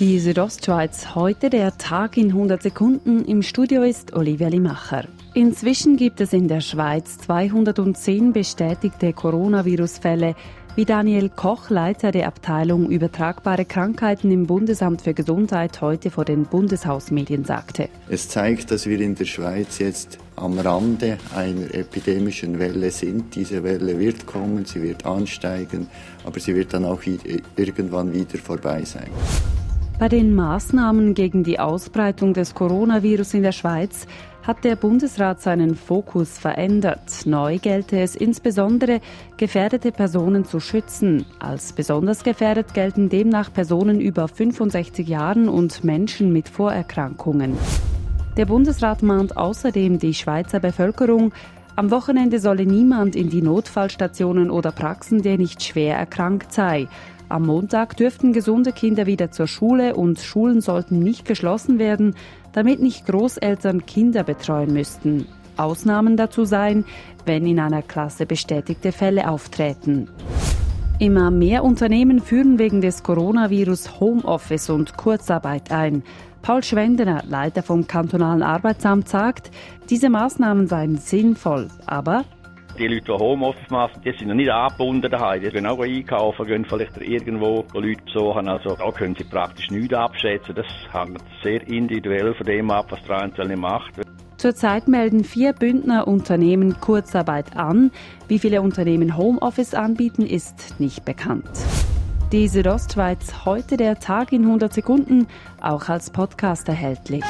Die Südostschweiz heute der Tag in 100 Sekunden. Im Studio ist Olivia Limacher. Inzwischen gibt es in der Schweiz 210 bestätigte Coronavirus-Fälle, wie Daniel Koch, Leiter der Abteilung Übertragbare Krankheiten im Bundesamt für Gesundheit, heute vor den Bundeshausmedien sagte. Es zeigt, dass wir in der Schweiz jetzt am Rande einer epidemischen Welle sind. Diese Welle wird kommen, sie wird ansteigen, aber sie wird dann auch irgendwann wieder vorbei sein. Bei den Maßnahmen gegen die Ausbreitung des Coronavirus in der Schweiz hat der Bundesrat seinen Fokus verändert. Neu gelte es insbesondere, gefährdete Personen zu schützen. Als besonders gefährdet gelten demnach Personen über 65 Jahren und Menschen mit Vorerkrankungen. Der Bundesrat mahnt außerdem die Schweizer Bevölkerung, am Wochenende solle niemand in die Notfallstationen oder Praxen, der nicht schwer erkrankt sei. Am Montag dürften gesunde Kinder wieder zur Schule und Schulen sollten nicht geschlossen werden, damit nicht Großeltern Kinder betreuen müssten. Ausnahmen dazu seien, wenn in einer Klasse bestätigte Fälle auftreten. Immer mehr Unternehmen führen wegen des Coronavirus Homeoffice und Kurzarbeit ein. Paul Schwendener, Leiter vom kantonalen Arbeitsamt, sagt, diese Maßnahmen seien sinnvoll, aber die Leute, die Homeoffice machen, die sind noch nicht angebunden daheim. Die gehen auch einkaufen, gehen vielleicht irgendwo Leute besuchen. Also da können sie praktisch nichts abschätzen. Das hängt sehr individuell von dem ab, was der Einzelne macht. Zurzeit melden vier Bündner Unternehmen Kurzarbeit an. Wie viele Unternehmen Homeoffice anbieten, ist nicht bekannt. Die Südostschweiz heute der Tag in 100 Sekunden, auch als Podcast erhältlich.